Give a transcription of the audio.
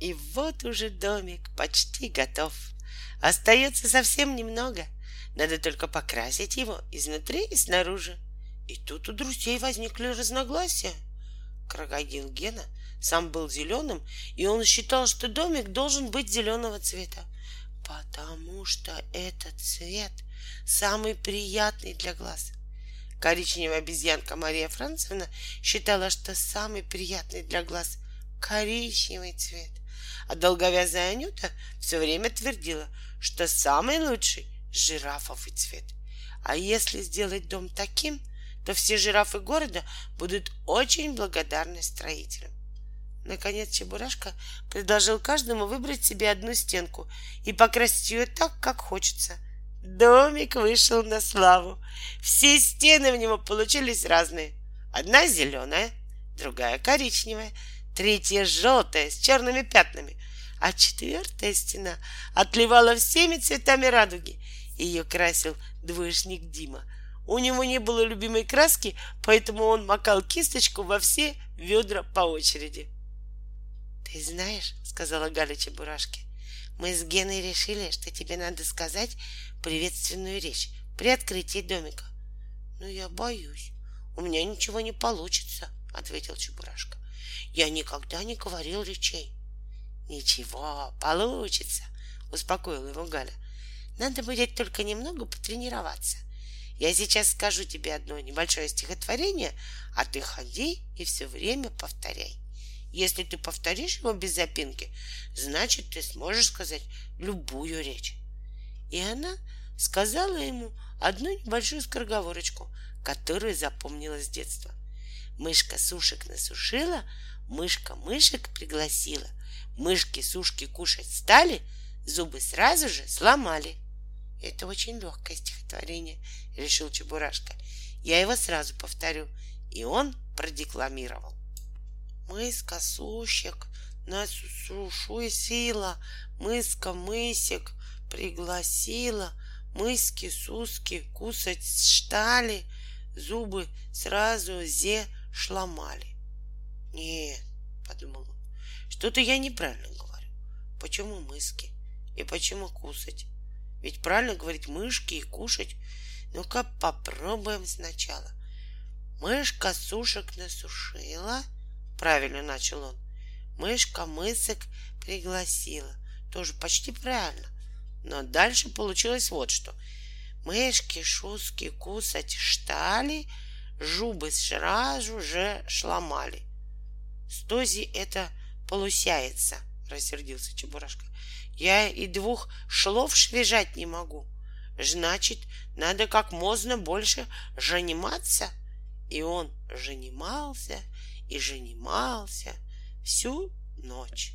И вот уже домик почти готов. Остается совсем немного. Надо только покрасить его изнутри и снаружи. И тут у друзей возникли разногласия. Крокодил Гена сам был зеленым, и он считал, что домик должен быть зеленого цвета, потому что этот цвет самый приятный для глаз. Коричневая обезьянка Мария Францевна считала, что самый приятный для глаз коричневый цвет, а долговязая Анюта все время твердила, что самый лучший жирафовый цвет. А если сделать дом таким, то все жирафы города будут очень благодарны строителям. Наконец Чебурашка предложил каждому выбрать себе одну стенку и покрасить ее так, как хочется. Домик вышел на славу. Все стены в него получились разные. Одна зеленая, другая коричневая, третья желтая с черными пятнами, а четвертая стена отливала всеми цветами радуги. Ее красил двоечник Дима. У него не было любимой краски, поэтому он макал кисточку во все ведра по очереди. Ты знаешь, сказала Галя Чебурашке, мы с Геной решили, что тебе надо сказать приветственную речь при открытии домика. Ну, я боюсь, у меня ничего не получится, ответил Чебурашка. Я никогда не говорил речей. Ничего, получится, успокоила его Галя. Надо будет только немного потренироваться. Я сейчас скажу тебе одно небольшое стихотворение, а ты ходи и все время повторяй. Если ты повторишь его без запинки, значит, ты сможешь сказать любую речь. И она сказала ему одну небольшую скороговорочку, которую запомнила с детства. Мышка сушек насушила, мышка мышек пригласила. Мышки сушки кушать стали, зубы сразу же сломали. Это очень легкое стихотворение, решил Чебурашка. Я его сразу повторю. И он продекламировал. Мыска сущик, на сушу сила, мыска мысик пригласила, мыски суски кусать штали, зубы сразу зе шломали. Нет, подумал он, что-то я неправильно говорю. Почему мыски? И почему кусать? Ведь правильно говорить мышки и кушать. Ну-ка попробуем сначала. Мышка сушек насушила — Правильно начал он. Мышка мысок пригласила. Тоже почти правильно. Но дальше получилось вот что. Мышки, шуски, кусать штали, жубы сразу же шломали. Стози это полусяется, рассердился Чебурашка. Я и двух шлов швежать не могу. Значит, надо как можно больше заниматься. И он занимался и занимался всю ночь.